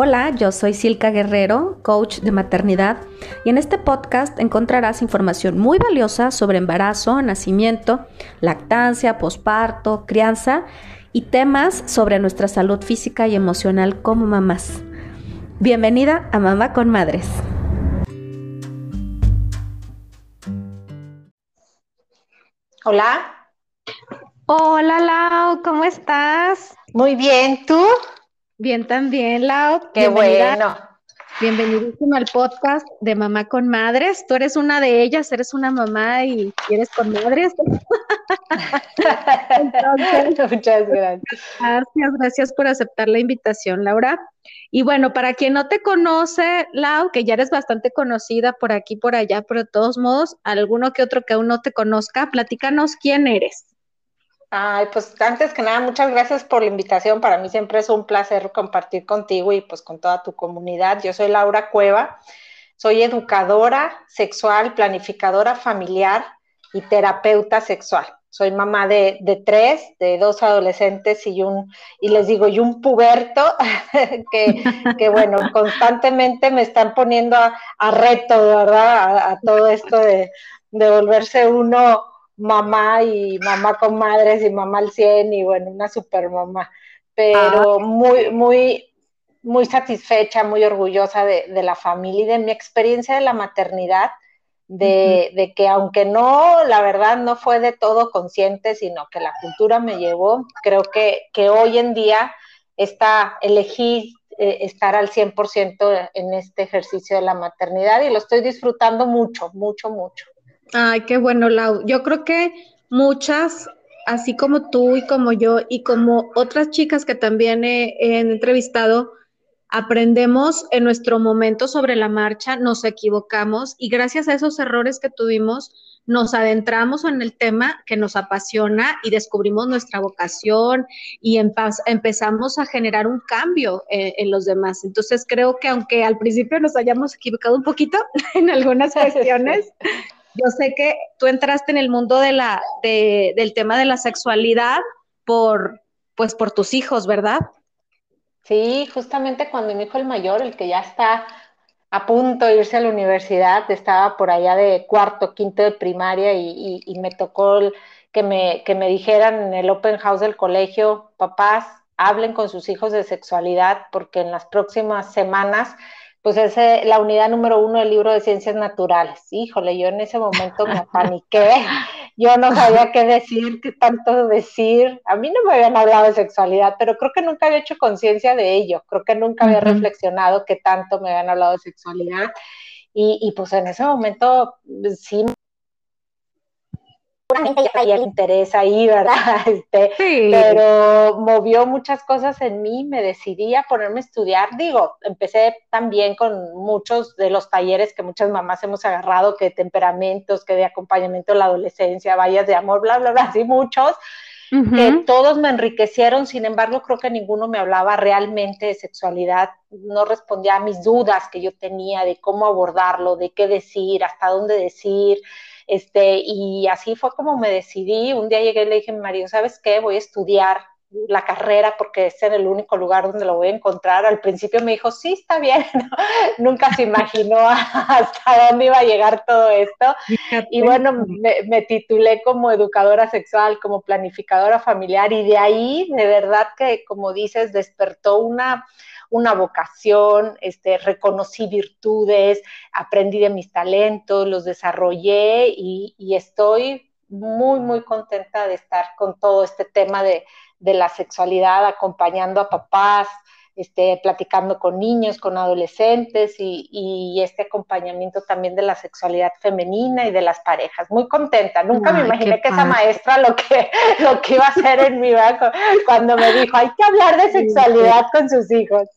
Hola, yo soy Silka Guerrero, coach de maternidad, y en este podcast encontrarás información muy valiosa sobre embarazo, nacimiento, lactancia, posparto, crianza y temas sobre nuestra salud física y emocional como mamás. Bienvenida a Mamá con Madres. Hola. Hola Lau, ¿cómo estás? Muy bien, ¿tú? Bien también, Lau. Qué bueno. Bienvenidísimo al podcast de Mamá con Madres. Tú eres una de ellas, eres una mamá y eres con madres. Muchas gracias. Gracias, gracias por aceptar la invitación, Laura. Y bueno, para quien no te conoce, Lau, que ya eres bastante conocida por aquí, por allá, pero de todos modos, alguno que otro que aún no te conozca, platícanos quién eres. Ay, pues antes que nada, muchas gracias por la invitación. Para mí siempre es un placer compartir contigo y pues con toda tu comunidad. Yo soy Laura Cueva, soy educadora sexual, planificadora familiar y terapeuta sexual. Soy mamá de, tres, de dos adolescentes y un, y les digo, y un puberto, que, bueno, constantemente me están poniendo a, reto, ¿verdad? A, todo esto de, de volverse uno mamá y mamá con madres y mamá al 100 y bueno, una super mamá, pero ah. muy, muy, muy satisfecha, muy orgullosa de, la familia y de mi experiencia de la maternidad, de, que aunque no, la verdad no fue de todo consciente, sino que la cultura me llevó, creo que, que hoy en día está, elegí eh, estar al 100% en este ejercicio de la maternidad y lo estoy disfrutando mucho, mucho, mucho. Ay, qué bueno, Lau. Yo creo que muchas, así como tú y como yo y como otras chicas que también he, entrevistado, aprendemos en nuestro momento sobre la marcha, nos equivocamos y gracias a esos errores que tuvimos, nos adentramos en el tema que nos apasiona y descubrimos nuestra vocación y empezamos a generar un cambio en, en, los demás. Entonces creo que aunque al principio nos hayamos equivocado un poquito en algunas cuestiones, yo sé que tú entraste en el mundo del tema de la sexualidad por, pues, por tus hijos, ¿verdad? Sí, justamente cuando mi hijo el mayor, el que ya está a punto de irse a la universidad, estaba por allá de cuarto, quinto de primaria y, me tocó me, que me dijeran en el open house del colegio, papás, hablen con sus hijos de sexualidad porque en las próximas semanas pues es la unidad número uno del libro de ciencias naturales. Híjole, yo en ese momento me paniqué, yo no sabía qué decir, qué tanto decir. A mí no me habían hablado de sexualidad, pero creo que nunca había hecho conciencia de ello, creo que nunca había reflexionado qué tanto me habían hablado de sexualidad. Y, y pues en ese momento sí seguramente traía el interés ahí, ¿verdad? Este, Pero movió muchas cosas en mí, me decidí a ponerme a estudiar. Digo, empecé también con muchos de los talleres que muchas mamás hemos agarrado, que de temperamentos, que de acompañamiento a la adolescencia, vallas de amor, bla, bla, bla, así muchos. que todos me enriquecieron, sin embargo, creo que ninguno me hablaba realmente de sexualidad, no respondía a mis dudas que yo tenía de cómo abordarlo, de qué decir, hasta dónde decir, este, y así fue como me decidí. Un día llegué y le dije a mi marido, ¿sabes qué? Voy a estudiar la carrera porque es en el único lugar donde lo voy a encontrar. Al principio me dijo, sí, está bien. Nunca se imaginó hasta dónde iba a llegar todo esto. Y bueno, me, me, titulé como educadora sexual, como planificadora familiar y de ahí, de verdad que, como dices, despertó una una vocación, este, reconocí virtudes, aprendí de mis talentos, los desarrollé y, estoy muy, muy contenta de estar con todo este tema de, de la sexualidad, acompañando a papás, este, platicando con niños, con adolescentes y, este acompañamiento también de la sexualidad femenina y de las parejas. Muy contenta. Nunca me imaginé que esa maestra lo que, lo que iba a hacer en mi banco cuando me dijo, hay que hablar de sexualidad con sus hijos.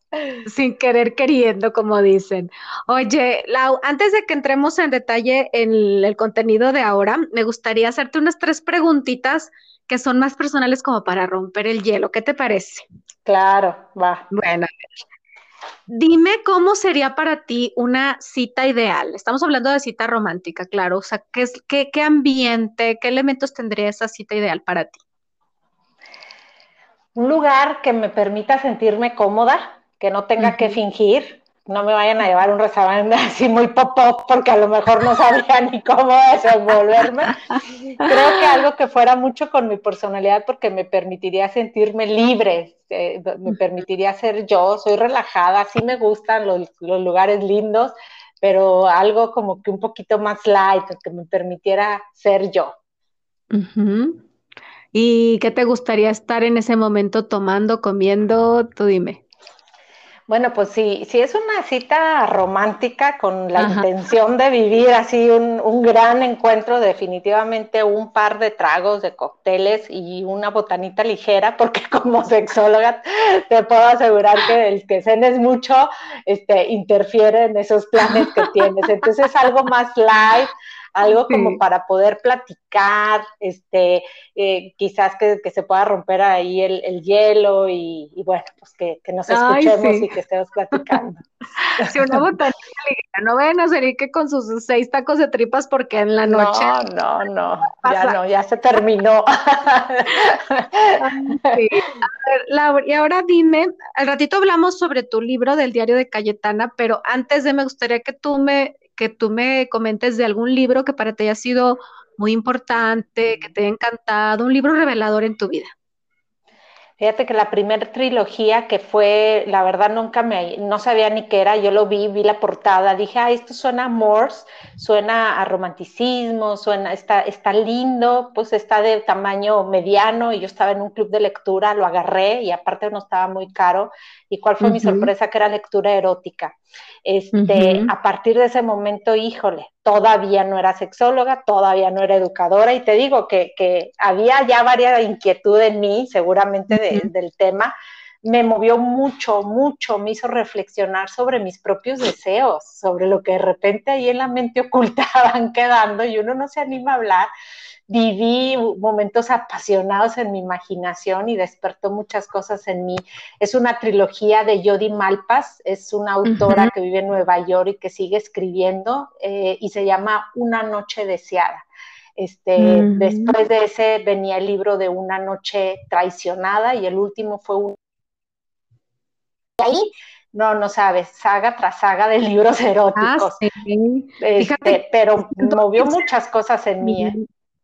Sin querer queriendo, como dicen. Oye, Lau, antes de que entremos en detalle en el contenido de ahora, me gustaría hacerte unas tres preguntitas que son más personales como para romper el hielo. ¿Qué te parece? Claro, va. Bueno, dime cómo sería para ti una cita ideal. Estamos hablando de cita romántica, claro. O sea, ¿qué, qué, qué ambiente, qué elementos tendría esa cita ideal para ti? Un lugar que me permita sentirme cómoda, que no tenga que fingir, no me vayan a llevar a un restaurante así muy pop-up porque a lo mejor no sabía ni cómo desenvolverme. Creo que algo que fuera mucho con mi personalidad porque me permitiría sentirme libre, eh, me permitiría ser yo, soy relajada, sí me gustan los, lugares lindos, pero algo como que un poquito más light, que me permitiera ser yo. ¿Y qué te gustaría estar en ese momento tomando, comiendo? Tú dime. Bueno, pues sí, si es una cita romántica con la intención de vivir así un, gran encuentro, definitivamente un par de tragos de cócteles y una botanita ligera, porque como sexóloga te puedo asegurar que el que cenes mucho este, interfiere en esos planes que tienes. Entonces algo más light, algo como para poder platicar, este, eh, quizás que, se pueda romper ahí el, hielo y, bueno, pues que, nos escuchemos y que estemos platicando. Si una botanita no vayan a salir que con sus seis tacos de tripas porque en la noche. No, no, no, ya no, ya se terminó. y ahora dime, al ratito hablamos sobre tu libro del diario de Cayetana, pero antes de me gustaría que tú me que tú me comentes de algún libro que para ti haya sido muy importante, que te haya encantado, un libro revelador en tu vida. Fíjate que la primera trilogía que fue, la verdad nunca me, no sabía ni qué era, yo lo vi, vi la portada, dije, ah, esto suena a Morse, suena a romanticismo, suena, está, está lindo, pues está de tamaño mediano y yo estaba en un club de lectura, lo agarré y aparte no estaba muy caro. ¿Y cuál fue mi sorpresa? Que era lectura erótica. Este, A partir de ese momento, híjole, todavía no era sexóloga, todavía no era educadora, y te digo que, que había ya varias inquietudes en mí, seguramente del tema, me movió mucho, mucho, me hizo reflexionar sobre mis propios deseos, sobre lo que de repente ahí en la mente oculta van quedando y uno no se anima a hablar viví momentos apasionados en mi imaginación y despertó muchas cosas en mí. Es una trilogía de Jody Malpas, es una autora que vive en Nueva York y que sigue escribiendo eh, y se llama Una noche deseada. Este, Después de ese venía el libro de Una noche traicionada y el último fue un... Ahí no, no sabes, saga tras saga de libros ah, eróticos. Este, pero movió muchas cosas en mí. ¿eh?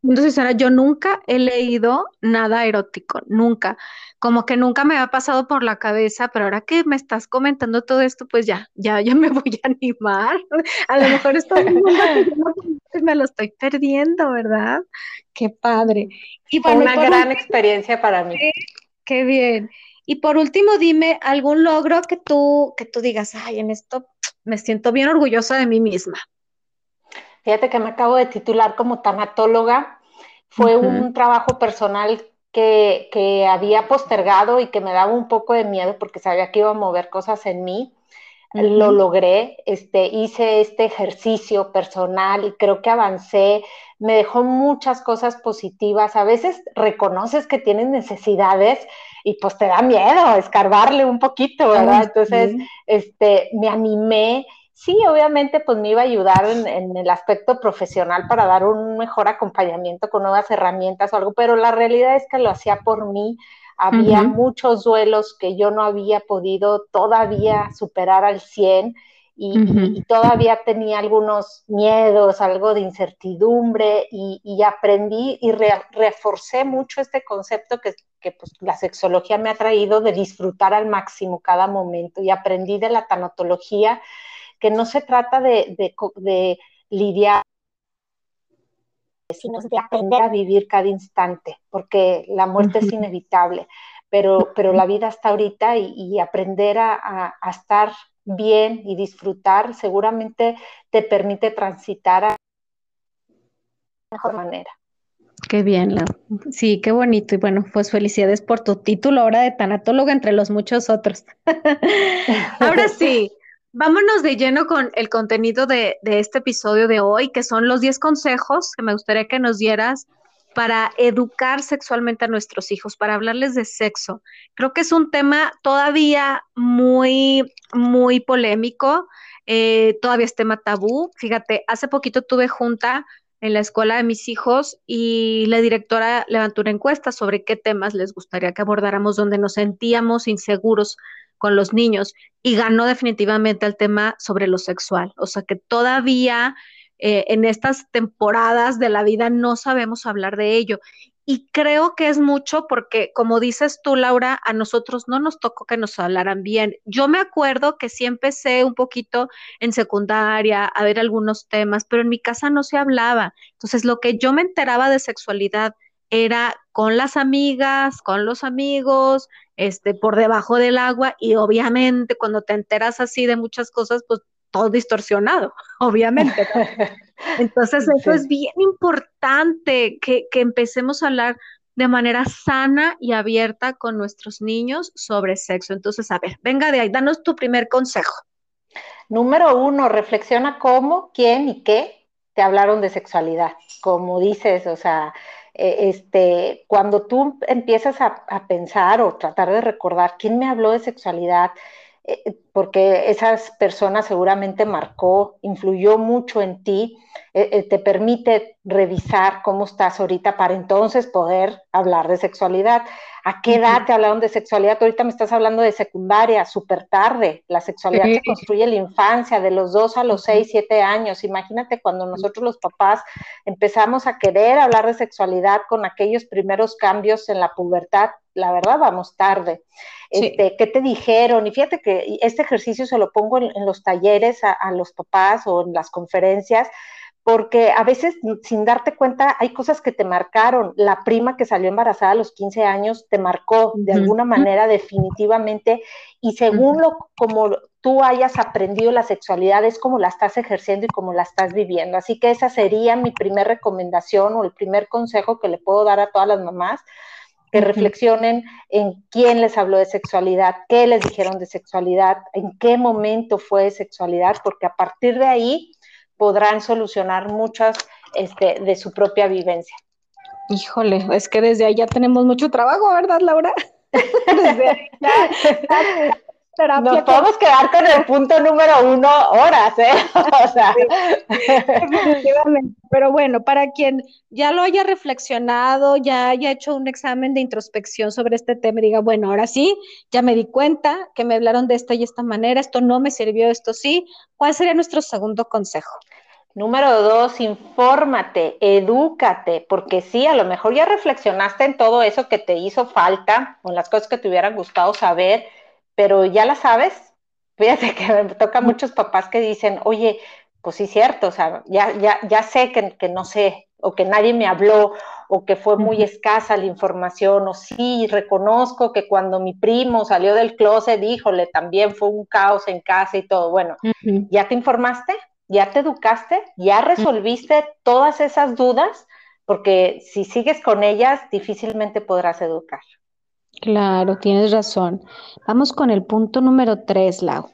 Entonces, Sara, yo nunca he leído nada erótico, nunca. Como que nunca me ha pasado por la cabeza, pero ahora que me estás comentando todo esto, pues ya, ya, ya me voy a animar. A lo mejor estoy me lo estoy perdiendo, ¿verdad? Qué padre. Y Fue una gran experiencia para mí. Qué, bien. Y por último, dime algún logro que tú, que tú digas, ay, en esto me siento bien orgullosa de mí misma. Fíjate que me acabo de titular como tanatóloga. Fue un trabajo personal que, que, había postergado y que me daba un poco de miedo porque sabía que iba a mover cosas en mí. Lo logré, este, hice este ejercicio personal y creo que avancé, me dejó muchas cosas positivas. A veces reconoces que tienes necesidades y pues te da miedo escarbarle un poquito, ¿verdad? Entonces, este, me animé sí, obviamente, pues me iba a ayudar en, el aspecto profesional para dar un mejor acompañamiento con nuevas herramientas o algo, pero la realidad es que lo hacía por mí. Había muchos duelos que yo no había podido todavía superar al 100 y, todavía tenía algunos miedos, algo de incertidumbre y, aprendí y reforcé mucho este concepto que, que pues, la sexología me ha traído de disfrutar al máximo cada momento y aprendí de la tanatología que no se trata de, de, lidiar, sino de aprender a vivir cada instante, porque la muerte es inevitable, pero, pero la vida está ahorita y, aprender a, estar bien y disfrutar seguramente te permite transitar a mejor manera. Qué bien, Sí, qué bonito. Y bueno, pues felicidades por tu título ahora de tanatóloga entre los muchos otros. ahora sí, Vámonos de lleno con el contenido de, este episodio de hoy, que son los 10 consejos que me gustaría que nos dieras para educar sexualmente a nuestros hijos, para hablarles de sexo. Creo que es un tema todavía muy, muy polémico, eh, todavía es tema tabú. Fíjate, hace poquito tuve junta en la escuela de mis hijos y la directora levantó una encuesta sobre qué temas les gustaría que abordáramos, donde nos sentíamos inseguros con los niños y ganó definitivamente el tema sobre lo sexual. O sea que todavía eh, en estas temporadas de la vida no sabemos hablar de ello. Y creo que es mucho porque, como dices tú, Laura, a nosotros no nos tocó que nos hablaran bien. Yo me acuerdo que sí empecé un poquito en secundaria a ver algunos temas, pero en mi casa no se hablaba. Entonces, lo que yo me enteraba de sexualidad era con las amigas, con los amigos, este, por debajo del agua y obviamente cuando te enteras así de muchas cosas, pues todo distorsionado, obviamente. Entonces, eso es bien importante, que, que empecemos a hablar de manera sana y abierta con nuestros niños sobre sexo. Entonces, a ver, venga de ahí, danos tu primer consejo. Número uno, reflexiona cómo, quién y qué te hablaron de sexualidad. Como dices, o sea, e, este, cuando tú empiezas a, a, pensar o tratar de recordar quién me habló de sexualidad, eh, porque esas personas seguramente marcó, influyó mucho en ti, eh, eh, te permite revisar cómo estás ahorita para entonces poder hablar de sexualidad. ¿A qué edad te hablaron de sexualidad? Ahorita me estás hablando de secundaria, súper tarde. La sexualidad se construye en la infancia, de los dos a los seis, siete años. Imagínate cuando nosotros los papás empezamos a querer hablar de sexualidad con aquellos primeros cambios en la pubertad, la verdad vamos tarde. Este, ¿Qué te dijeron? Y fíjate que este ejercicio se lo pongo en, los talleres a, a, los papás o en las conferencias, porque a veces sin darte cuenta hay cosas que te marcaron. La prima que salió embarazada a los 15 años te marcó de alguna manera definitivamente y según lo como tú hayas aprendido la sexualidad es como la estás ejerciendo y como la estás viviendo. Así que esa sería mi primera recomendación o el primer consejo que le puedo dar a todas las mamás que reflexionen en quién les habló de sexualidad, qué les dijeron de sexualidad, en qué momento fue de sexualidad, porque a partir de ahí podrán solucionar muchas este, de su propia vivencia. Híjole, es que desde ahí ya tenemos mucho trabajo, ¿verdad, Laura? desde ahí ya, Nos podemos quedar con el punto número uno horas, ¿eh? o sea. Pero bueno, para quien ya lo haya reflexionado, ya haya hecho un examen de introspección sobre este tema y diga, bueno, ahora sí, ya me di cuenta que me hablaron de esta y esta manera, esto no me sirvió, esto sí, ¿cuál sería nuestro segundo consejo? Número dos, infórmate, edúcate, porque sí, a lo mejor ya reflexionaste en todo eso que te hizo falta, o en las cosas que te hubieran gustado saber, pero ya la sabes. Fíjate que me toca muchos papás que dicen, oye, pues sí, cierto, o sea, ya, ya, ya sé que, que no sé, o que nadie me habló, o que fue muy escasa la información, o sí, reconozco que cuando mi primo salió del closet, híjole, también fue un caos en casa y todo. Bueno, ¿ya te informaste? ¿Ya te educaste? ¿Ya resolviste todas esas dudas? Porque si sigues con ellas, difícilmente podrás educar. Claro, tienes razón. Vamos con el punto número tres, Lau.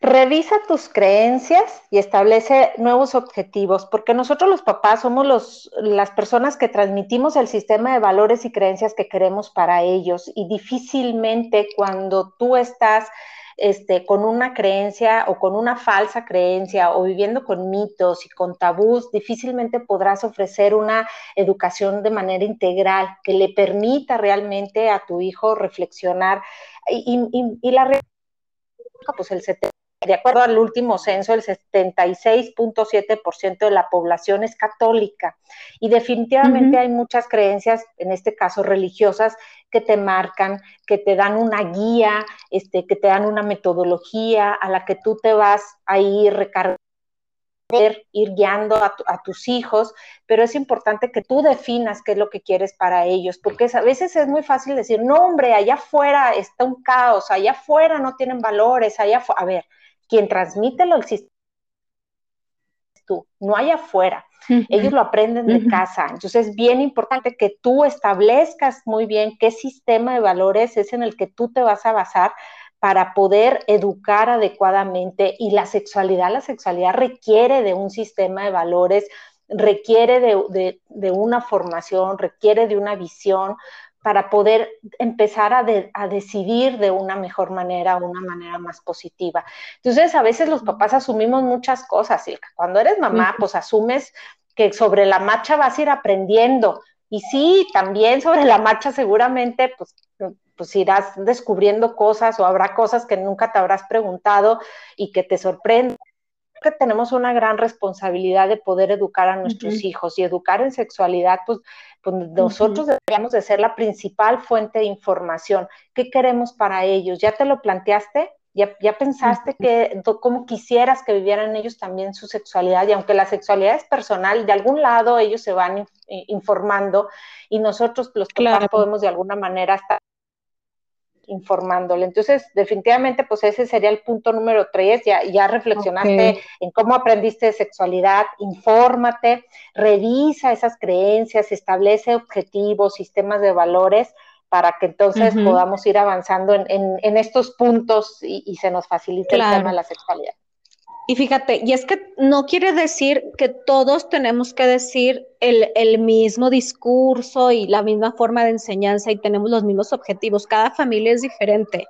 Revisa tus creencias y establece nuevos objetivos, porque nosotros los papás somos los, las personas que transmitimos el sistema de valores y creencias que queremos para ellos y difícilmente cuando tú estás este, con una creencia o con una falsa creencia o viviendo con mitos y con tabús, difícilmente podrás ofrecer una educación de manera integral que le permita realmente a tu hijo reflexionar. Y, y, y la pues el 70 de acuerdo al último censo, el 76.7% de la población es católica. Y definitivamente hay muchas creencias, en este caso religiosas, que te marcan, que te dan una guía, este, que te dan una metodología a la que tú te vas a ir recargando ir guiando a, a, tus hijos, pero es importante que tú definas qué es lo que quieres para ellos, porque a veces es muy fácil decir, no, hombre, allá afuera está un caos, allá afuera no tienen valores, allá a ver, quien transmite el sistema tú, no hay afuera. Ellos lo aprenden de casa. Entonces es bien importante que tú establezcas muy bien qué sistema de valores es en el que tú te vas a basar para poder educar adecuadamente. Y la sexualidad, la sexualidad requiere de un sistema de valores, requiere de, de una formación, requiere de una visión, para poder empezar a, a, decidir de una mejor manera, una manera más positiva. Entonces, a veces los papás asumimos muchas cosas, Silka. Cuando eres mamá, pues asumes que sobre la marcha vas a ir aprendiendo. Y sí, también sobre la marcha seguramente, pues, pues irás descubriendo cosas o habrá cosas que nunca te habrás preguntado y que te sorprenden que tenemos una gran responsabilidad de poder educar a nuestros hijos y educar en sexualidad, pues, pues nosotros deberíamos de ser la principal fuente de información. ¿Qué queremos para ellos? ¿Ya te lo planteaste? ¿Ya, ya pensaste que cómo quisieras que vivieran ellos también su sexualidad? Y aunque la sexualidad es personal, de algún lado ellos se van informando y nosotros los papás podemos de alguna manera estar informándole. Entonces, definitivamente, pues ese sería el punto número tres. Ya, ya reflexionaste en cómo aprendiste de sexualidad, infórmate, revisa esas creencias, establece objetivos, sistemas de valores para que entonces podamos ir avanzando en, estos puntos y, se nos facilite el tema de la sexualidad. Y fíjate, y es que no quiere decir que todos tenemos que decir el, mismo discurso y la misma forma de enseñanza y tenemos los mismos objetivos. Cada familia es diferente.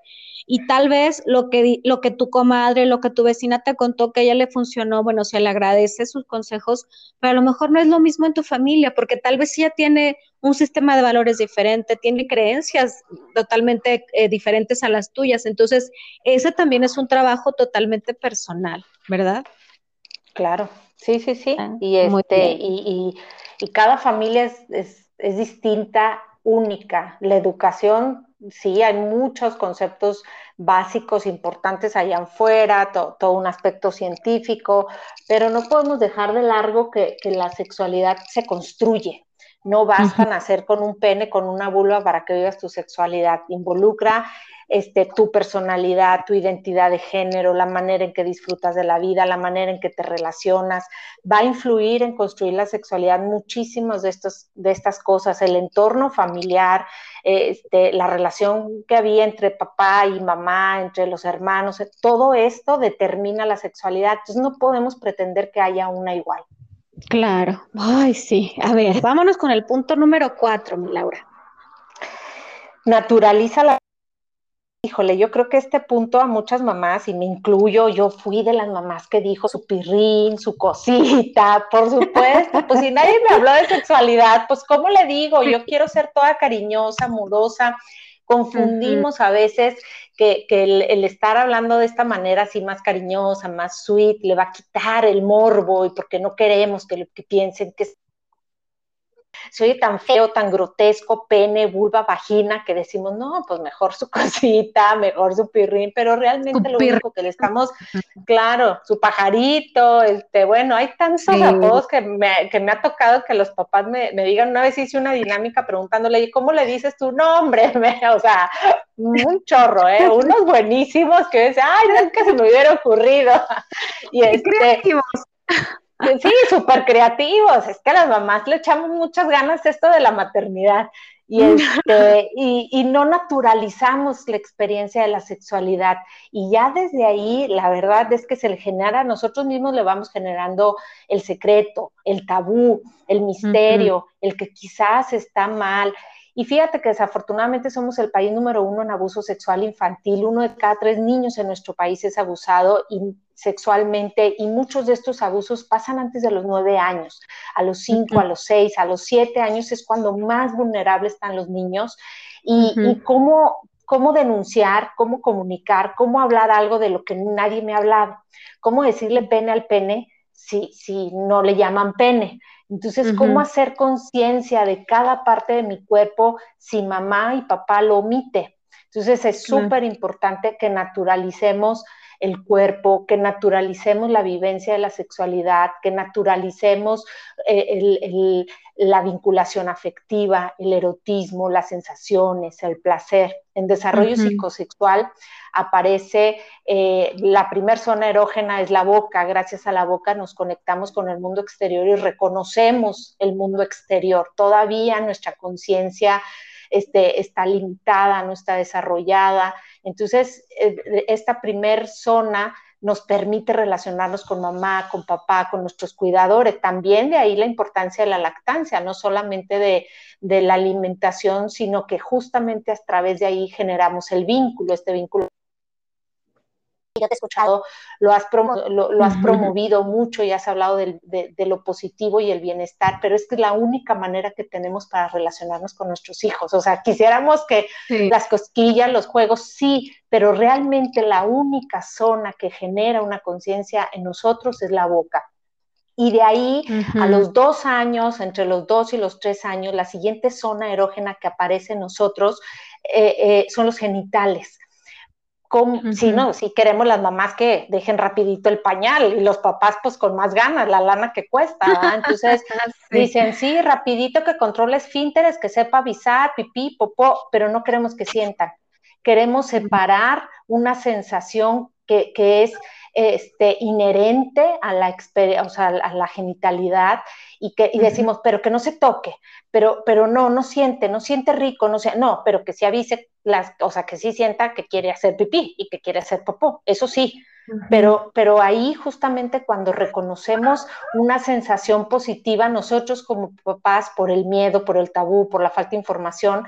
Y tal vez lo que, lo que tu comadre, lo que tu vecina te contó que a ella le funcionó, bueno, se le agradece sus consejos, pero a lo mejor no es lo mismo en tu familia, porque tal vez ella tiene un sistema de valores diferente, tiene creencias totalmente eh, diferentes a las tuyas. Entonces, ese también es un trabajo totalmente personal, ¿verdad? Claro, sí, sí, sí. Ah, y, este, y, y, cada familia es, es distinta, única. La educación sí, hay muchos conceptos básicos importantes allá afuera, todo un aspecto científico, pero no podemos dejar de largo que, que la sexualidad se construye. No basta nacer con un pene, con una vulva para que vivas tu sexualidad. Involucra este, tu personalidad, tu identidad de género, la manera en que disfrutas de la vida, la manera en que te relacionas. Va a influir en construir la sexualidad muchísimas de, estos, de estas cosas, el entorno familiar, este, la relación que había entre papá y mamá, entre los hermanos, todo esto determina la sexualidad. Entonces no podemos pretender que haya una igual. Claro, ay, sí. A ver, vámonos con el punto número cuatro, Laura. Naturaliza la. Híjole, yo creo que este punto a muchas mamás, y me incluyo, yo fui de las mamás que dijo su pirrín, su cosita, por supuesto, pues si nadie me habló de sexualidad, pues ¿cómo le digo? Yo quiero ser toda cariñosa, amorosa, confundimos a veces que, el, estar hablando de esta manera así más cariñosa, más sweet, le va a quitar el morbo y porque no queremos que, que piensen que se oye tan feo, tan grotesco, pene, vulva, vagina, que decimos, no, pues mejor su cosita, mejor su pirrín, pero realmente lo único que le estamos, claro, su pajarito, este, bueno, hay tantos apodos que me, que me ha tocado que los papás me, digan, una vez hice una dinámica preguntándole, ¿cómo le dices tu nombre? o sea, un chorro, ¿eh? Unos buenísimos que dice, ay, no es que se me hubiera ocurrido. y este, Sí, súper creativos. Es que a las mamás le echamos muchas ganas esto de la maternidad y, este, y, no naturalizamos la experiencia de la sexualidad. Y ya desde ahí, la verdad es que se le genera, nosotros mismos le vamos generando el secreto, el tabú, el misterio, el que quizás está mal. Y fíjate que desafortunadamente somos el país número uno en abuso sexual infantil. Uno de cada tres niños en nuestro país es abusado y sexualmente y muchos de estos abusos pasan antes de los nueve años, a los cinco, a los seis, a los siete años es cuando más vulnerables están los niños. Y, cómo, cómo denunciar, cómo comunicar, cómo hablar algo de lo que nadie me ha hablado, cómo decirle pene al pene si, si no le llaman pene. Entonces, ¿cómo hacer conciencia de cada parte de mi cuerpo si mamá y papá lo omite? Entonces, es súper importante que naturalicemos el cuerpo, que naturalicemos la vivencia de la sexualidad, que naturalicemos eh, la vinculación afectiva, el erotismo, las sensaciones, el placer. En desarrollo psicosexual aparece eh, la primer zona erógena es la boca. Gracias a la boca nos conectamos con el mundo exterior y reconocemos el mundo exterior. Todavía nuestra conciencia este, está limitada, no está desarrollada. Entonces, eh, esta primer zona nos permite relacionarnos con mamá, con papá, con nuestros cuidadores. También de ahí la importancia de la lactancia, no solamente de, de la alimentación, sino que justamente a través de ahí generamos el vínculo, este vínculo yo te he escuchado, lo has, lo, has promovido mucho y has hablado de, lo positivo y el bienestar, pero es que es la única manera que tenemos para relacionarnos con nuestros hijos. O sea, quisiéramos que las cosquillas, los juegos, sí, pero realmente la única zona que genera una conciencia en nosotros es la boca. Y de ahí a los dos años, entre los dos y los tres años, la siguiente zona erógena que aparece en nosotros eh, eh, son los genitales si no, si queremos las mamás que dejen rapidito el pañal y los papás pues con más ganas, la lana que cuesta, entonces dicen sí, rapidito que controle esfínteres, que sepa avisar, pipí, popó, pero no queremos que sientan, queremos separar una sensación que, que es este, inherente a la, o sea, a la genitalidad y, que, y decimos, pero que no se toque, pero, pero no, no siente, no siente rico, no, sé, no, pero que se avise, las, o sea, que sí sienta que quiere hacer pipí y que quiere hacer popó, eso sí, pero, pero ahí justamente cuando reconocemos una sensación positiva, nosotros como papás, por el miedo, por el tabú, por la falta de información,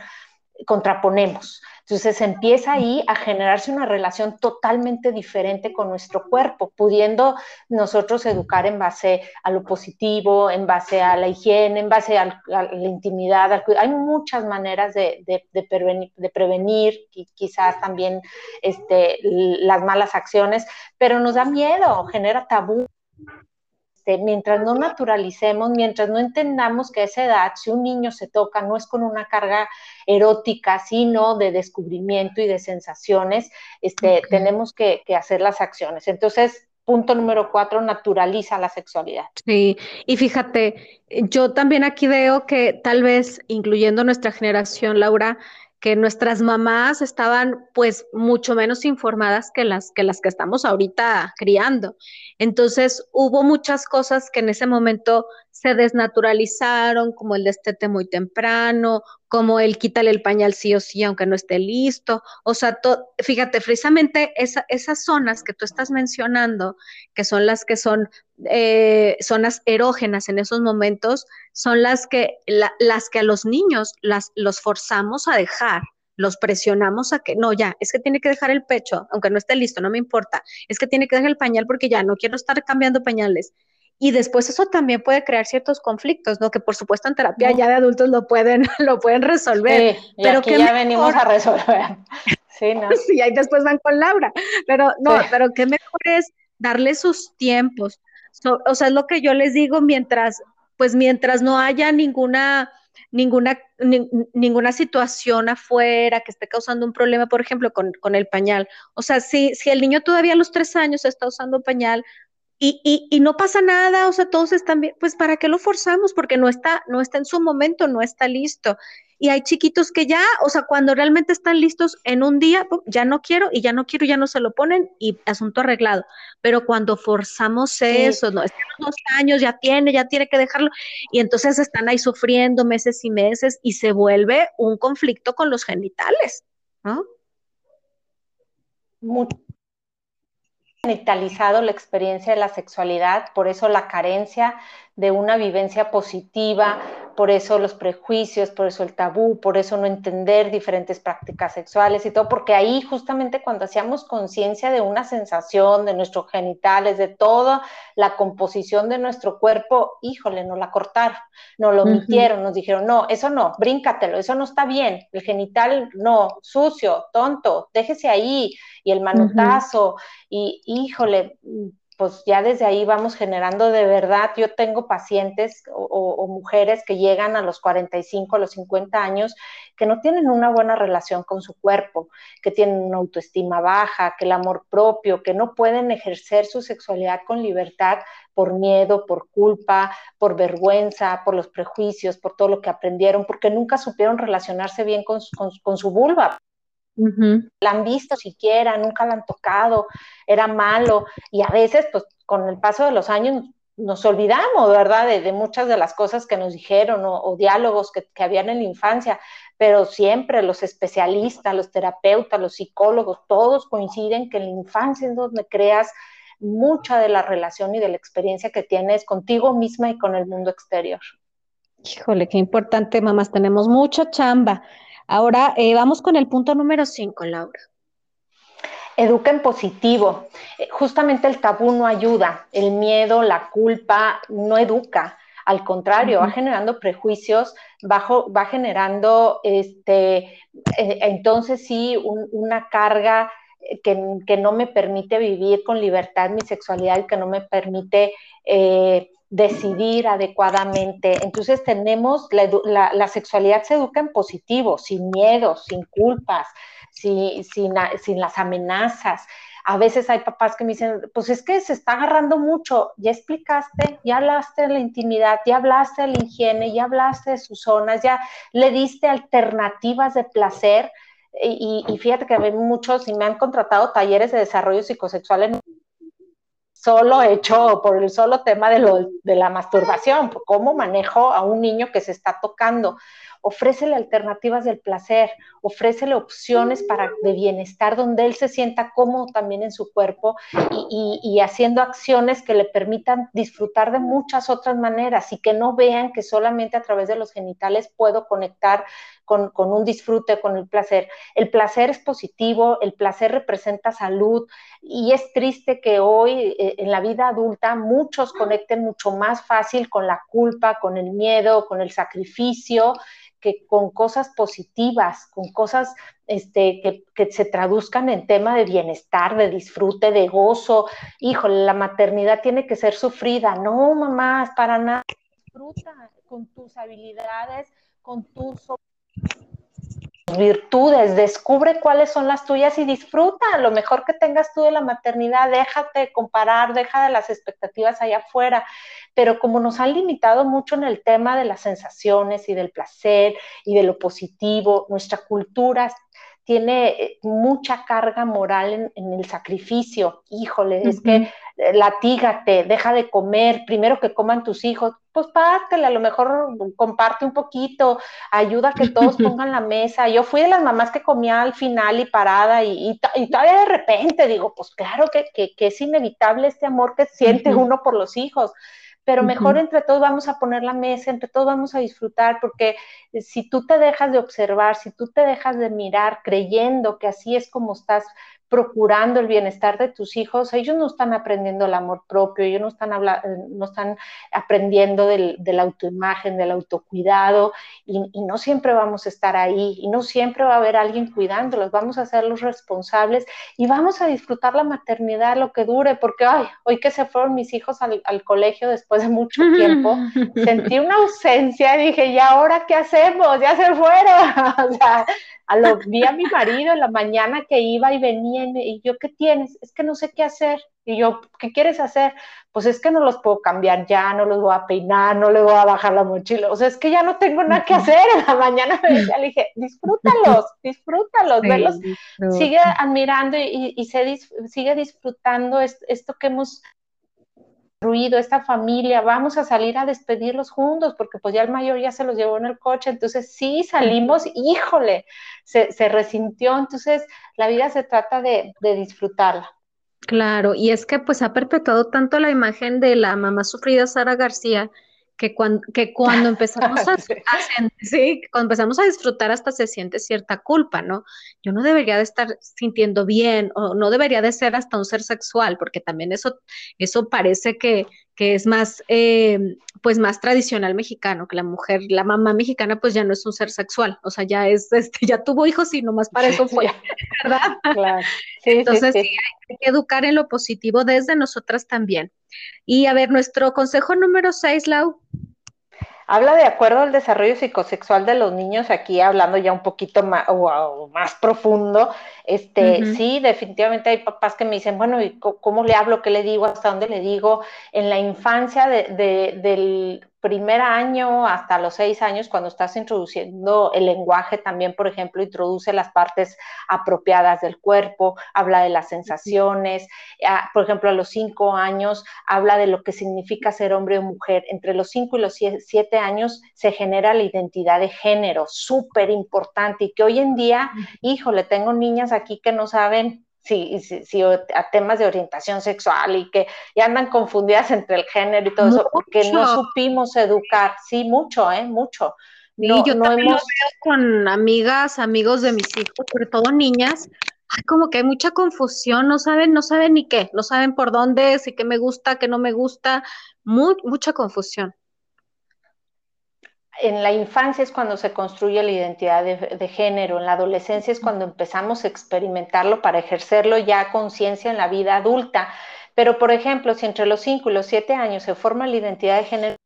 contraponemos. Entonces empieza ahí a generarse una relación totalmente diferente con nuestro cuerpo, pudiendo nosotros educar en base a lo positivo, en base a la higiene, en base a, la intimidad. Hay muchas maneras de, prevenir, y quizás también este, las malas acciones, pero nos da miedo, genera tabú este, mientras no naturalicemos, mientras no entendamos que a esa edad, si un niño se toca, no es con una carga erótica, sino de descubrimiento y de sensaciones, este, tenemos que, que hacer las acciones. Entonces, punto número cuatro, naturaliza la sexualidad. Sí, y fíjate, yo también aquí veo que tal vez, incluyendo nuestra generación, Laura, que nuestras mamás estaban pues mucho menos informadas que las que las que estamos ahorita criando. Entonces hubo muchas cosas que en ese momento se desnaturalizaron, como el destete muy temprano, como el quítale el pañal sí o sí, aunque no esté listo. O sea, fíjate, precisamente esas zonas que tú estás mencionando, que son las que son eh, zonas erógenas en esos momentos, son las que, las que a los niños las, los forzamos a dejar los presionamos a que, no, ya, es que tiene que dejar el pecho, aunque no esté listo, no me importa, es que tiene que dejar el pañal porque ya no quiero estar cambiando pañales. Y después eso también puede crear ciertos conflictos, ¿no? Que por supuesto en terapia ya de adultos lo pueden, lo pueden resolver. Sí, pero que ya venimos a resolver. Sí, ¿no? sí, ahí después van con Laura. Pero no, pero qué mejor es darle sus tiempos. o sea, es lo que yo les digo mientras, pues mientras no haya ninguna, ninguna, ninguna situación afuera que esté causando un problema, por ejemplo, con, con el pañal. O sea, si, si el niño todavía a los tres años está usando pañal, y, y, no pasa nada, o sea, todos están bien, pues ¿para qué lo forzamos? Porque no está, no está en su momento, no está listo. Y hay chiquitos que ya, o sea, cuando realmente están listos en un día, ya no quiero y ya no quiero, ya no se lo ponen y asunto arreglado. Pero cuando forzamos eso, no, es que dos años ya tiene, ya tiene que dejarlo, y entonces están ahí sufriendo meses y meses y se vuelve un conflicto con los genitales, ¿no? Genitalizado la experiencia de la sexualidad, por eso la carencia de una vivencia positiva, por eso los prejuicios, por eso el tabú, por eso no entender diferentes prácticas sexuales y todo, porque ahí justamente cuando hacíamos conciencia de una sensación, de nuestros genitales, de toda la composición de nuestro cuerpo, híjole, nos la cortaron, nos lo omitieron, nos dijeron, no, eso no, bríncatelo, eso no está bien, el genital no, sucio, tonto, déjese ahí, y el manotazo, y híjole, pues ya desde ahí vamos generando de verdad. Yo tengo pacientes o, mujeres que llegan a los 45, a los 50 años, que no tienen una buena relación con su cuerpo, que tienen una autoestima baja, que el amor propio, que no pueden ejercer su sexualidad con libertad por miedo, por culpa, por vergüenza, por los prejuicios, por todo lo que aprendieron, porque nunca supieron relacionarse bien con, con su vulva. La han visto siquiera, nunca la han tocado, era malo y a veces pues con el paso de los años nos olvidamos, ¿verdad? De, muchas de las cosas que nos dijeron o, diálogos que, que, habían en la infancia, pero siempre los especialistas, los terapeutas, los psicólogos, todos coinciden que en la infancia es donde creas mucha de la relación y de la experiencia que tienes contigo misma y con el mundo exterior. Híjole, qué importante, mamás, tenemos mucha chamba. Ahora eh, vamos con el punto número 5, Laura. Educa en positivo. Eh, justamente el tabú no ayuda, el miedo, la culpa no educa. Al contrario, va generando prejuicios, va generando, este, eh, entonces sí, una carga que, no me permite vivir con libertad mi sexualidad y que no me permite eh, decidir adecuadamente. Entonces tenemos, la, sexualidad se educa en positivo, sin miedo, sin culpas, sin, las amenazas a veces hay papás que me dicen, pues es que se está agarrando mucho, ya explicaste, ya hablaste de la intimidad, ya hablaste de la higiene, ya hablaste de sus zonas, ya le diste alternativas de placer. Y, fíjate que muchos y me han contratado talleres de desarrollo psicosexual en solo hecho por el solo tema de, lo, de la masturbación, cómo manejo a un niño que se está tocando. Ofrécele alternativas del placer, ofrécele opciones para de bienestar donde él se sienta cómodo también en su cuerpo y, haciendo acciones que le permitan disfrutar de muchas otras maneras y que no vean que solamente a través de los genitales puedo conectar con, un disfrute, con el placer. El placer es positivo, el placer representa salud y es triste que hoy eh, en la vida adulta muchos conecten mucho más fácil con la culpa, con el miedo, con el sacrificio que con cosas positivas, con cosas este, que, se traduzcan en tema de bienestar, de disfrute, de gozo. Híjole, la maternidad tiene que ser sufrida. No, mamás, para nada. Disfruta con tus habilidades, con tus virtudes, descubre cuáles son las tuyas y disfruta. Lo mejor que tengas tú de la maternidad, déjate comparar, deja de las expectativas allá afuera, pero como nos han limitado mucho en el tema de las sensaciones y del placer y de lo positivo, nuestra cultura tiene eh, mucha carga moral en, el sacrificio. Híjole, es que eh, latígate, deja de comer, primero que coman tus hijos, pues pártele, a lo mejor comparte un poquito, ayuda a que todos pongan la mesa. Yo fui de las mamás que comía al final y parada y, todavía de repente digo, pues claro que, que, es inevitable este amor que siente uno por los hijos pero mejor entre todos vamos a poner la mesa, entre todos vamos a disfrutar, porque si tú te dejas de observar, si tú te dejas de mirar creyendo que así es como estás procurando el bienestar de tus hijos, ellos no están aprendiendo el amor propio, ellos no están, no están aprendiendo del, de la autoimagen, del autocuidado, y, no siempre vamos a estar ahí, y no siempre va a haber alguien cuidándolos, vamos a ser los responsables y vamos a disfrutar la maternidad lo que dure, porque ay, hoy que se fueron mis hijos al, al colegio después de mucho tiempo, sentí una ausencia y dije, ¿y ahora qué hacemos? Ya se fueron, o sea, a lo, vi a mi marido en la mañana que iba y venía y, yo, ¿qué tienes? Es que no sé qué hacer. Y yo, ¿qué quieres hacer? Pues es que no los puedo cambiar ya, no los voy a peinar, no le voy a bajar la mochila. O sea, es que ya no tengo nada que hacer. En la mañana me decía, le dije, disfrútalos, disfrútalos, sigue admirando y, se sigue disfrutando esto que hemos esta familia, vamos a salir a despedirlos juntos, porque pues ya el mayor ya se los llevó en el coche, entonces sí salimos, híjole, se, resintió, entonces la vida se trata de, de disfrutarla. Claro, y es que pues ha perpetuado tanto la imagen de la mamá sufrida Sara García, que cuando, que cuando empezamos a, sí. cuando empezamos a disfrutar hasta se siente cierta culpa, ¿no? Yo no debería de estar sintiendo bien o no debería de ser hasta un ser sexual, porque también eso, eso parece que, que es más, eh, pues más tradicional mexicano, que la mujer, la mamá mexicana, pues ya no es un ser sexual, o sea, ya es, este, ya tuvo hijos y nomás para eso fue, ¿verdad? Claro. Entonces sí, hay que educar en lo positivo desde nosotras también. Y a ver, nuestro consejo número seis, Lau. Habla de acuerdo al desarrollo psicosexual de los niños, aquí hablando ya un poquito más, más profundo, este, sí, definitivamente hay papás que me dicen, bueno, ¿y cómo le hablo? ¿Qué le digo? ¿Hasta dónde le digo? En la infancia de, del primer año hasta los seis años, cuando estás introduciendo el lenguaje, también, por ejemplo, introduce las partes apropiadas del cuerpo, habla de las sensaciones, por ejemplo, a los cinco años habla de lo que significa ser hombre o mujer. Entre los cinco y los siete años se genera la identidad de género, súper importante, y que hoy en día, híjole, tengo niñas aquí que no saben sí, sí, a temas de orientación sexual y que ya andan confundidas entre el género y todo eso, porque no supimos educar, sí, mucho, ¿eh? Mucho. No, yo también lo veo con amigas, amigos de mis hijos, sobre todo niñas, como que hay mucha confusión, no saben, no saben ni qué, no saben por dónde, si qué me gusta, qué no me gusta, mucha confusión. En la infancia es cuando se construye la identidad de, género, en la adolescencia es cuando empezamos a experimentarlo para ejercerlo ya conciencia en la vida adulta. Pero, por ejemplo, si entre los 5 y los 7 años se forma la identidad de género,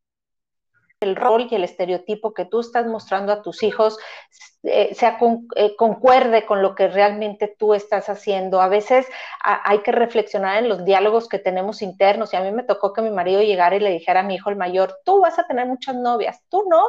el rol y el estereotipo que tú estás mostrando a tus hijos eh, sea eh, concuerde con lo que realmente tú estás haciendo. A veces hay que reflexionar en los diálogos que tenemos internos y a mí me tocó que mi marido llegara y le dijera a mi hijo el mayor, tú vas a tener muchas novias, tú no,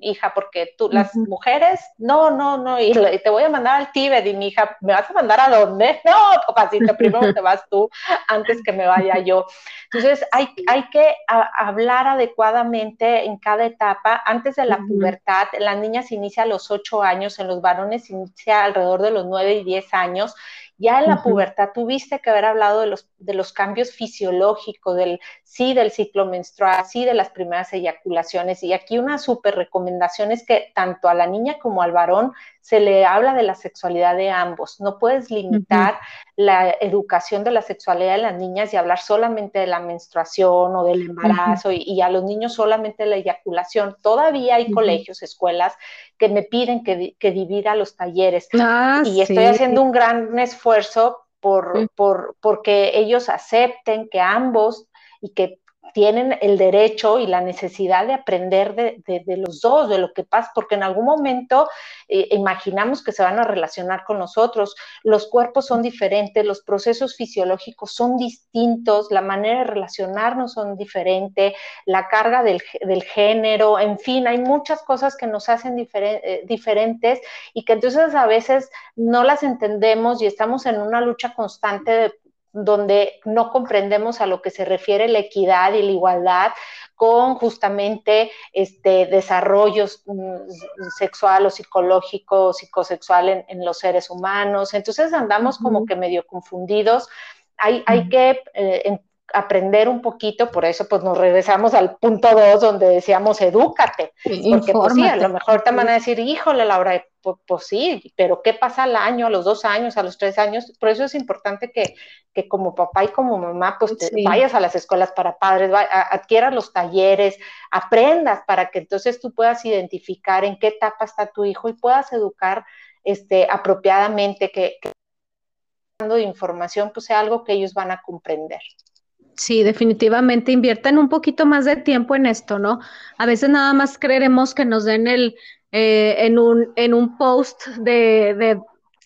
hija, porque tú, las mujeres, no, no, no, y, te voy a mandar al Tíbet y mi hija, ¿me vas a mandar a dónde? No, papacito, primero te vas tú antes que me vaya yo. Entonces hay, hay que hablar adecuadamente en cada etapa. Antes de la pubertad, las niñas inicia a los ocho años, en los varones inicia alrededor de los nueve y diez años ya en la pubertad tuviste que haber hablado de los, de los cambios fisiológicos, del sí del ciclo menstrual, sí de las primeras eyaculaciones. Y aquí una súper recomendación es que tanto a la niña como al varón se le habla de la sexualidad de ambos. No puedes limitar la educación de la sexualidad de las niñas y hablar solamente de la menstruación o del embarazo y, a los niños solamente de la eyaculación. Todavía hay colegios, escuelas que me piden que, que divida los talleres. Ah, y estoy haciendo un gran esfuerzo por, por, porque ellos acepten que ambos y que tienen el derecho y la necesidad de aprender de, los dos, de lo que pasa, porque en algún momento eh, imaginamos que se van a relacionar con nosotros. Los cuerpos son diferentes, los procesos fisiológicos son distintos, la manera de relacionarnos son diferente, la carga del, género, en fin, hay muchas cosas que nos hacen eh, diferentes y que entonces a veces no las entendemos y estamos en una lucha constante de donde no comprendemos a lo que se refiere la equidad y la igualdad con justamente este desarrollos mm, sexual o psicológico, psicosexual en, los seres humanos. Entonces andamos como que medio confundidos. Hay, hay que eh, aprender un poquito, por eso pues nos regresamos al punto dos donde decíamos edúcate, porque pues sí, a lo mejor te van a decir, híjole Laura, pues, pues, sí, pero ¿qué pasa al año, a los dos años, a los tres años? Por eso es importante que, que como papá y como mamá pues te vayas a las escuelas para padres, adquieras los talleres, aprendas para que entonces tú puedas identificar en qué etapa está tu hijo y puedas educar este, apropiadamente, que, que de información pues sea algo que ellos van a comprender. Sí, definitivamente inviertan un poquito más de tiempo en esto, ¿no? A veces nada más creeremos que nos den el, eh, en, un, en un post de, de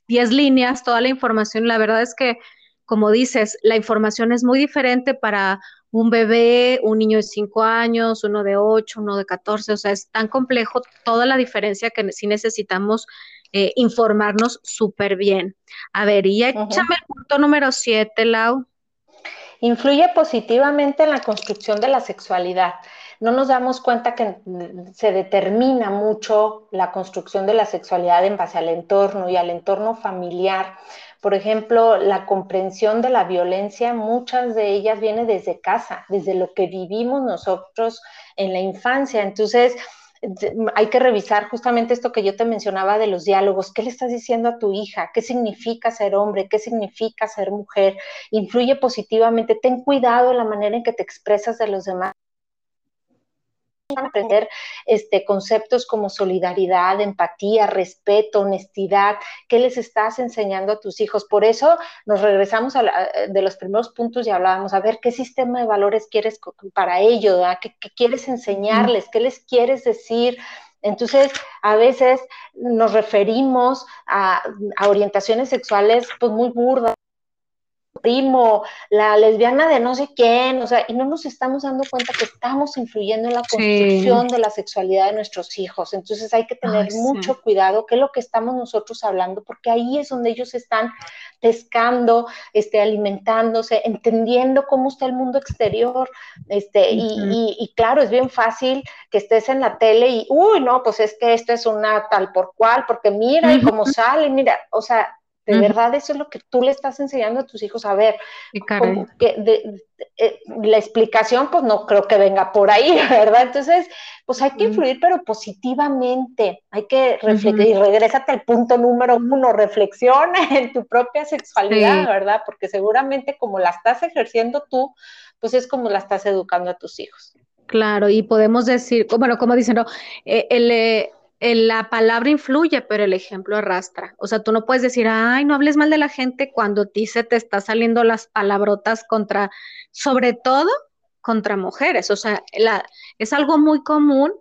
10 líneas toda la información. La verdad es que, como dices, la información es muy diferente para un bebé, un niño de 5 años, uno de 8, uno de 14, o sea, es tan complejo toda la diferencia que sí necesitamos eh, informarnos súper bien. A ver, y échame el punto número 7, Lau influye positivamente en la construcción de la sexualidad. No nos damos cuenta que se determina mucho la construcción de la sexualidad en base al entorno y al entorno familiar. Por ejemplo, la comprensión de la violencia, muchas de ellas viene desde casa, desde lo que vivimos nosotros en la infancia. Entonces, hay que revisar justamente esto que yo te mencionaba de los diálogos. ¿Qué le estás diciendo a tu hija? ¿Qué significa ser hombre? ¿Qué significa ser mujer? Influye positivamente. Ten cuidado en la manera en que te expresas de los demás aprender este, conceptos como solidaridad, empatía, respeto, honestidad, ¿qué les estás enseñando a tus hijos? Por eso nos regresamos a de los primeros puntos y hablábamos, a ver, ¿qué sistema de valores quieres para ello? ¿Qué, quieres enseñarles? ¿Qué les quieres decir? Entonces, a veces nos referimos a, a orientaciones sexuales pues muy burdas primo, la lesbiana de no sé quién, o sea, y no nos estamos dando cuenta que estamos influyendo en la construcción de la sexualidad de nuestros hijos. Entonces hay que tener mucho cuidado qué es lo que estamos nosotros hablando, porque ahí es donde ellos están pescando, este, alimentándose, entendiendo cómo está el mundo exterior, este, y, y, claro, es bien fácil que estés en la tele y, uy, no, pues es que esto es una tal por cual, porque mira y cómo sale, mira, o sea, De verdad, eso es lo que tú le estás enseñando a tus hijos a ver. que eh, la explicación, pues no creo que venga por ahí, ¿verdad? Entonces, pues hay que influir, pero positivamente. Hay que reflexionar, y regrésate al punto número uno, reflexiona en tu propia sexualidad, ¿verdad? Porque seguramente como la estás ejerciendo tú, pues es como la estás educando a tus hijos. Claro, y podemos decir, bueno, como dicen, no, eh, el, eh, la palabra influye, pero el ejemplo arrastra. O sea, tú no puedes decir, ay, no hables mal de la gente cuando a se te está saliendo las palabrotas contra, sobre todo contra mujeres. O sea, es algo muy común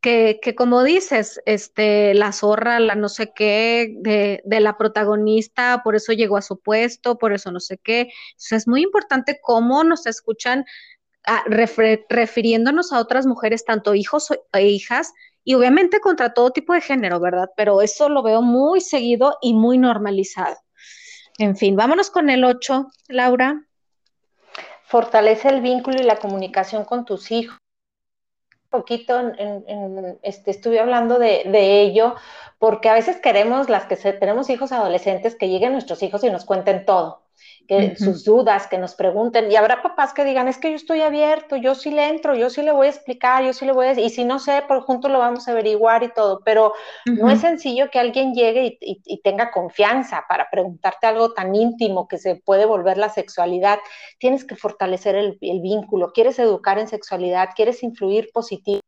que, que, como dices, este, la zorra, la no sé qué, de, de, la protagonista, por eso llegó a su puesto, por eso no sé qué. O es muy importante cómo nos escuchan ah, refiriéndonos a otras mujeres, tanto hijos e hijas, y obviamente contra todo tipo de género, ¿verdad? Pero eso lo veo muy seguido y muy normalizado. En fin, vámonos con el 8, Laura. Fortalece el vínculo y la comunicación con tus hijos. Un poquito este, estuve hablando de, ello, porque a veces queremos, las que tenemos hijos adolescentes, que lleguen nuestros hijos y nos cuenten todo que sus dudas, que nos pregunten, y habrá papás que digan, es que yo estoy abierto, yo sí le entro, yo sí le voy a explicar, yo sí le voy a, y si no sé, por juntos lo vamos a averiguar y todo, pero no es sencillo que alguien llegue y, tenga confianza para preguntarte algo tan íntimo que se puede volver la sexualidad, tienes que fortalecer el, el vínculo, quieres educar en sexualidad, quieres influir positivo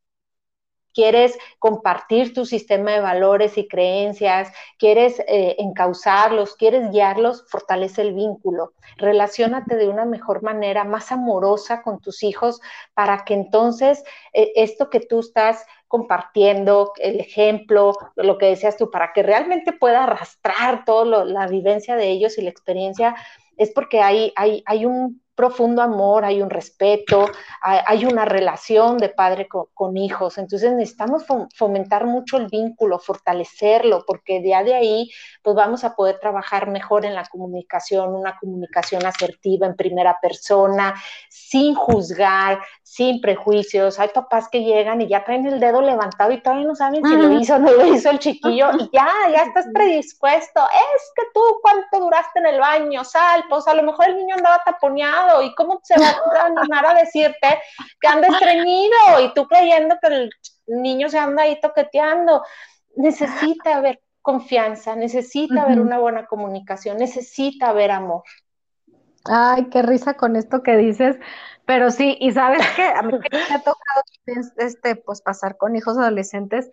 quieres compartir tu sistema de valores y creencias, quieres eh, encauzarlos, quieres guiarlos, fortalece el vínculo. Relaciónate de una mejor manera, más amorosa con tus hijos, para que entonces eh, esto que tú estás compartiendo, el ejemplo, lo que decías tú, para que realmente pueda arrastrar toda la vivencia de ellos y la experiencia, es porque hay, hay, hay un profundo amor, hay un respeto, hay, una relación de padre con, hijos. Entonces necesitamos fomentar mucho el vínculo, fortalecerlo, porque de ahí pues vamos a poder trabajar mejor en la comunicación, una comunicación asertiva en primera persona, sin juzgar, sin prejuicios. Hay papás que llegan y ya traen el dedo levantado y todavía no saben si lo hizo o no lo hizo el chiquillo y ya, ya estás predispuesto. Es que tú, ¿cuánto duraste en el baño? Sal, pues a lo mejor el niño andaba taponeado y cómo se va a animar a decirte que anda estreñido y tú creyendo que el niño se anda ahí toqueteando. Necesita haber confianza, necesita haber una buena comunicación, necesita haber amor. Ay, qué risa con esto que dices, pero sí, y sabes que a mí me ha tocado este, pues pasar con hijos adolescentes,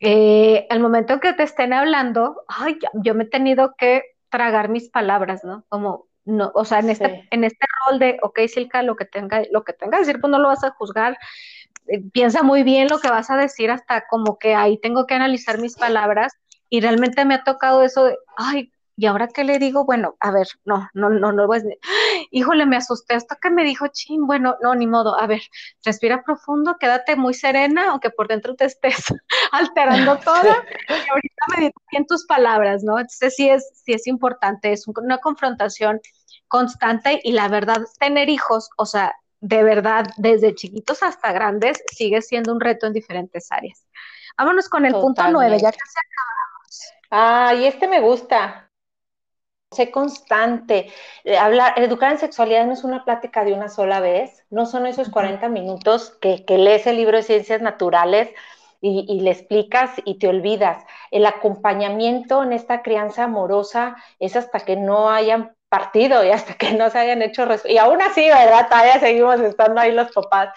eh, al momento que te estén hablando, ay, yo me he tenido que tragar mis palabras, ¿no? Como, no, o sea, en este, en este rol de, ok, Silka, lo que tenga, lo que tenga que decir, pues no lo vas a juzgar, eh, piensa muy bien lo que vas a decir, hasta como que ahí tengo que analizar mis palabras, y realmente me ha tocado eso de, ay, ¿y ahora qué le digo? Bueno, a ver, no, no, no, no, pues, híjole, me asusté hasta que me dijo, chin, bueno, no, ni modo, a ver, respira profundo, quédate muy serena, aunque por dentro te estés alterando todo, y ahorita me bien tus palabras, ¿no? Entonces sí es, sí es importante, es una confrontación constante y la verdad, tener hijos, o sea, de verdad, desde chiquitos hasta grandes, sigue siendo un reto en diferentes áreas. Vámonos con el punto nueve, ya casi acabamos. Ah, y este me gusta sé constante. Eh, hablar, educar en sexualidad no es una plática de una sola vez, no son esos 40 minutos que, lees el libro de ciencias naturales y, le explicas y te olvidas. El acompañamiento en esta crianza amorosa es hasta que no hayan partido y hasta que no se hayan hecho... Y aún así, ¿verdad? Todavía seguimos estando ahí los papás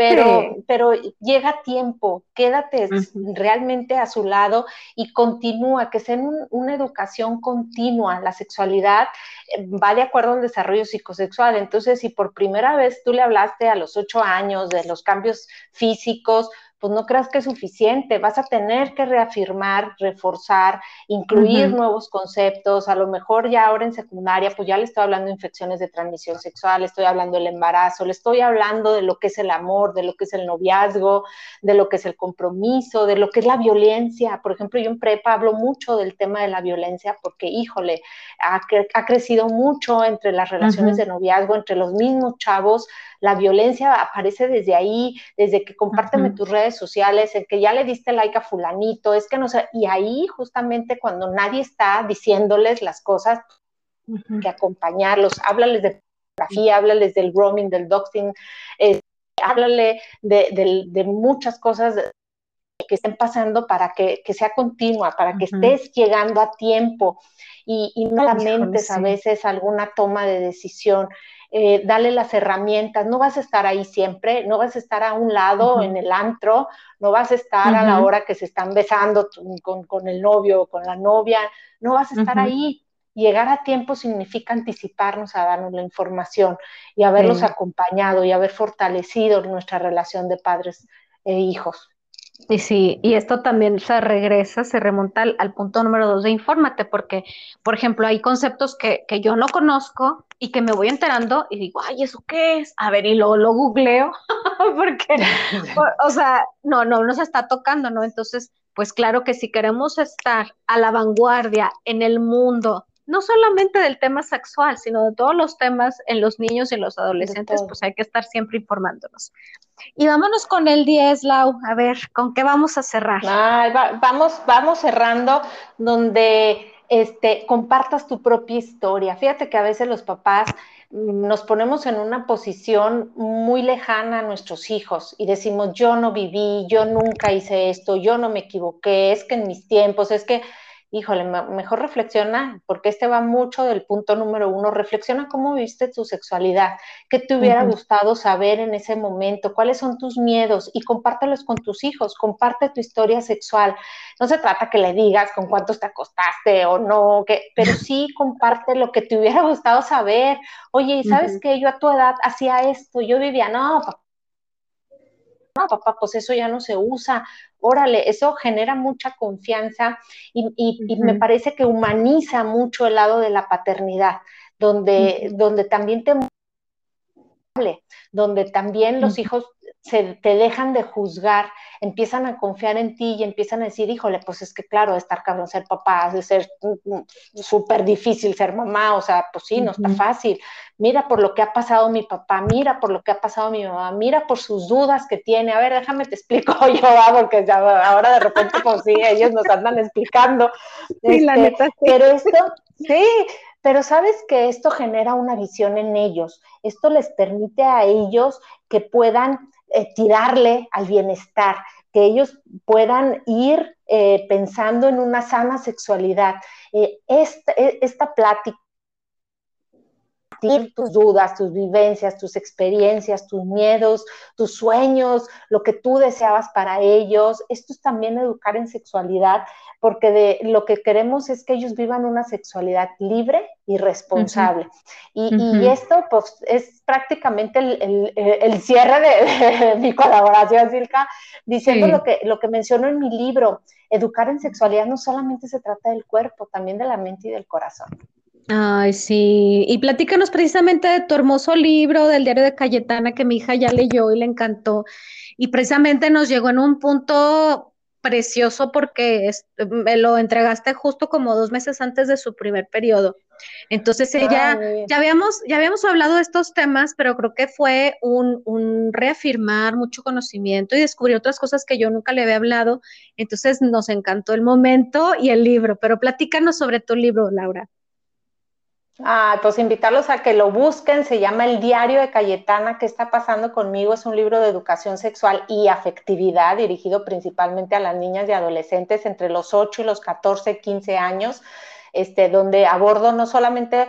pero, pero llega tiempo, quédate realmente a su lado y continúa, que sea una educación continua. La sexualidad eh, va de acuerdo al desarrollo psicosexual. Entonces, si por primera vez tú le hablaste a los ocho años de los cambios físicos, pues no creas que es suficiente, vas a tener que reafirmar, reforzar, incluir nuevos conceptos, a lo mejor ya ahora en secundaria, pues ya le estoy hablando de infecciones de transmisión sexual, le estoy hablando del embarazo, le estoy hablando de lo que es el amor, de lo que es el noviazgo, de lo que es el compromiso, de lo que es la violencia. Por ejemplo, yo en prepa hablo mucho del tema de la violencia porque, híjole, ha, ha crecido mucho entre las relaciones de noviazgo, entre los mismos chavos, la violencia aparece desde ahí, desde que compárteme tus redes redes sociales, en que ya le diste like a fulanito, es que no sé, y ahí justamente cuando nadie está diciéndoles las cosas, que acompañarlos, háblales de fotografía, háblales del roaming, del doxing, eh, háblale de, muchas cosas que estén pasando para que, sea continua, para que estés llegando a tiempo. Y, no lamentes a veces alguna toma de decisión. Eh, dale las herramientas, no vas a estar ahí siempre, no vas a estar a un lado en el antro, no vas a estar a la hora que se están besando con, con el novio o con la novia, no vas a estar ahí, llegar a tiempo significa anticiparnos a darnos la información y haberlos acompañado y haber fortalecido nuestra relación de padres e hijos. Y sí, y esto también se regresa, se remonta al, punto número dos de infórmate, porque, por ejemplo, hay conceptos que, que, yo no conozco y que me voy enterando y digo, ay, ¿eso qué es? A ver, y luego lo googleo, porque, o, sea, no, no nos está tocando, ¿no? Entonces, pues claro que si queremos estar a la vanguardia en el mundo no solamente del tema sexual, sino de todos los temas en los niños y en los adolescentes, pues hay que estar siempre informándonos. Y vámonos con el 10, Lau, a ver, ¿con qué vamos a cerrar? vamos, vamos cerrando donde este, compartas tu propia historia. Fíjate que a veces los papás nos ponemos en una posición muy lejana a nuestros hijos y decimos, yo no viví, yo nunca hice esto, yo no me equivoqué, es que en mis tiempos, es que híjole, mejor reflexiona, porque este va mucho del punto número uno, reflexiona cómo viste tu sexualidad, qué te hubiera gustado saber en ese momento, cuáles son tus miedos y compártelos con tus hijos, comparte tu historia sexual. No se trata que le digas con cuántos te acostaste o no, que, pero sí comparte lo que te hubiera gustado saber. Oye, ¿y sabes qué? Yo a tu edad hacía esto, yo vivía, no, no, papá, pues eso ya no se usa. Órale, eso genera mucha confianza y, me parece que humaniza mucho el lado de la paternidad, donde, donde también te donde también los hijos se te dejan de juzgar, empiezan a confiar en ti y empiezan a decir, híjole, pues es que claro, estar cabrón ser papá, de ser súper difícil ser mamá, o sea, pues sí, no está fácil. Mira por lo que ha pasado mi papá, mira por lo que ha pasado mi mamá, mira por sus dudas que tiene. A ver, déjame te explico yo, porque ahora de repente, pues sí, ellos nos andan explicando. Sí, la este, neta, Pero esto, sí, pero sabes que esto genera una visión en ellos, esto les permite a ellos que puedan eh, tirarle al bienestar, que ellos puedan ir eh, pensando en una sana sexualidad. Eh, esta, esta plática tus dudas, tus vivencias, tus experiencias, tus miedos, tus sueños, lo que tú deseabas para ellos. Esto es también educar en sexualidad, porque de, lo que queremos es que ellos vivan una sexualidad libre y responsable. y, esto pues, es prácticamente el, cierre de, mi colaboración, Silka, diciendo lo, que, lo que menciono en mi libro. Educar en sexualidad no solamente se trata del cuerpo, también de la mente y del corazón. Ay, sí. Y platícanos precisamente de tu hermoso libro del diario de Cayetana que mi hija ya leyó y le encantó. Y precisamente nos llegó en un punto precioso porque me lo entregaste justo como dos meses antes de su primer periodo. Entonces ella, ya habíamos, ya habíamos hablado de estos temas, pero creo que fue un, un reafirmar mucho conocimiento y descubrir otras cosas que yo nunca le había hablado. Entonces nos encantó el momento y el libro, pero platícanos sobre tu libro, Laura. Ah, pues invitarlos a que lo busquen, se llama El Diario de Cayetana, ¿qué está pasando conmigo? Es un libro de educación sexual y afectividad dirigido principalmente a las niñas y adolescentes entre los 8 y los 14, 15 años, este, donde abordo no solamente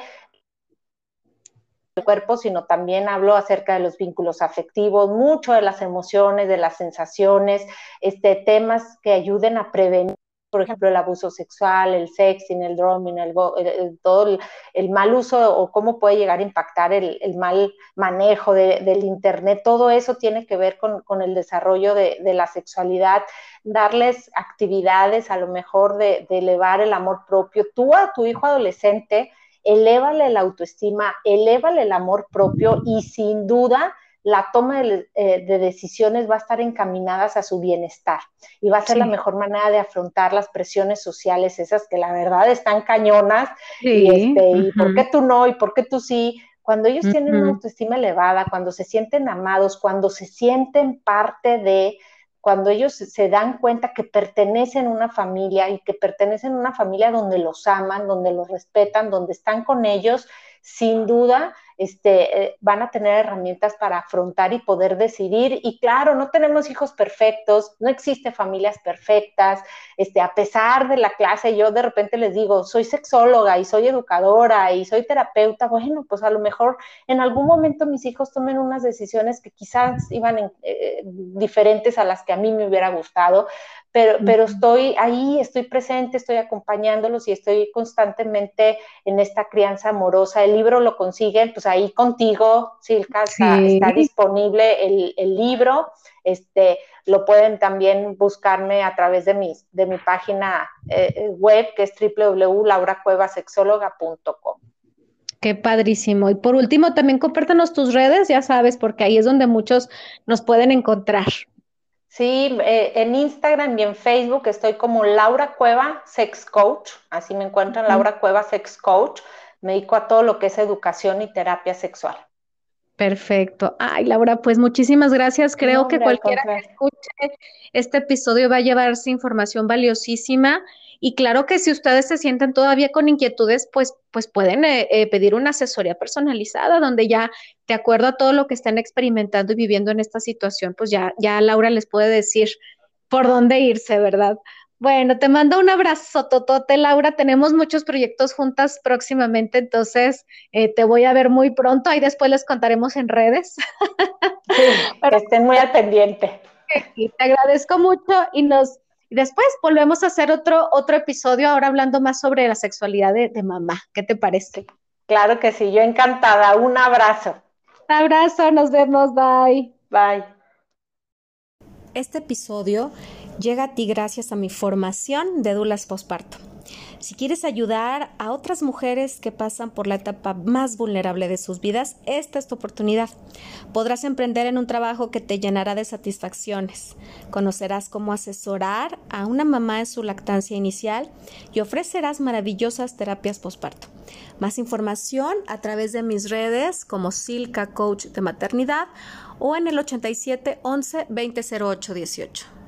el cuerpo, sino también hablo acerca de los vínculos afectivos, mucho de las emociones, de las sensaciones, este, temas que ayuden a prevenir por ejemplo, el abuso sexual, el sexting, el drumming, el, todo el, mal uso o cómo puede llegar a impactar el, mal manejo del Internet, todo eso tiene que ver con, el desarrollo de, la sexualidad, darles actividades a lo mejor de, de elevar el amor propio. Tú a tu hijo adolescente, elévale la autoestima, elévale el amor propio y sin duda la toma eh, de, decisiones va a estar encaminadas a su bienestar y va a ser la mejor manera de afrontar las presiones sociales, esas que la verdad están cañonas. Y, este, por qué tú no? ¿Y por qué tú sí? Cuando ellos tienen una autoestima elevada, cuando se sienten amados, cuando se sienten parte de, cuando ellos se dan cuenta que pertenecen a una familia y que pertenecen a una familia donde los aman, donde los respetan, donde están con ellos, sin duda este, eh, van a tener herramientas para afrontar y poder decidir. Y claro, no tenemos hijos perfectos, no existe familias perfectas. Este, a pesar de la clase, yo de repente les digo, soy sexóloga y soy educadora y soy terapeuta. Bueno, pues a lo mejor en algún momento mis hijos tomen unas decisiones que quizás iban eh, diferentes a las que a mí me hubiera gustado, pero, pero estoy ahí, estoy presente, estoy acompañándolos y estoy constantemente en esta crianza amorosa. El libro lo consiguen, pues ahí contigo, Silka, está, disponible el, el, libro. Este, lo pueden también buscarme a través de, mis, de mi página eh, web, que es www.lauracuevasexóloga.com. Qué padrísimo. Y por último, también compártanos tus redes, ya sabes, porque ahí es donde muchos nos pueden encontrar. Sí, eh, en Instagram y en Facebook estoy como Laura Cueva Sex Coach, así me encuentran, Laura Cueva Sex Coach. Me dedico a todo lo que es educación y terapia sexual. Perfecto. Ay, Laura, pues muchísimas gracias. Creo que cualquiera que escuche este episodio va a llevarse información valiosísima y claro que si ustedes se sienten todavía con inquietudes, pues, pues pueden eh, eh, pedir una asesoría personalizada donde ya, de acuerdo a todo lo que están experimentando y viviendo en esta situación, pues ya, ya Laura les puede decir por dónde irse, ¿verdad? Bueno, te mando un abrazo, Totote, Laura. Tenemos muchos proyectos juntas próximamente, entonces eh, te voy a ver muy pronto. Ahí después les contaremos en redes. Sí, que estén muy al pendiente. te agradezco mucho y nos y después volvemos a hacer otro, otro episodio, ahora hablando más sobre la sexualidad de, mamá. ¿Qué te parece? Claro que sí, yo encantada. Un abrazo. Un abrazo, nos vemos, bye. Bye. Este episodio llega a ti gracias a mi formación de Dulas Posparto. Si quieres ayudar a otras mujeres que pasan por la etapa más vulnerable de sus vidas, esta es tu oportunidad. Podrás emprender en un trabajo que te llenará de satisfacciones. Conocerás cómo asesorar a una mamá en su lactancia inicial y ofrecerás maravillosas terapias posparto. Más información a través de mis redes como Silka Coach de Maternidad o en el 87 11 2008 18.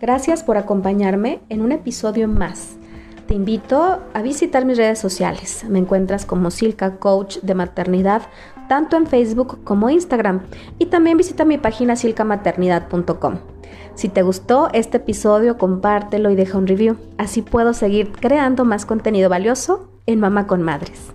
Gracias por acompañarme en un episodio más. Te invito a visitar mis redes sociales. Me encuentras como Silka Coach de Maternidad, tanto en Facebook como Instagram. Y también visita mi página silcamaternidad.com. Si te gustó este episodio, compártelo y deja un review. Así puedo seguir creando más contenido valioso en Mamá con Madres.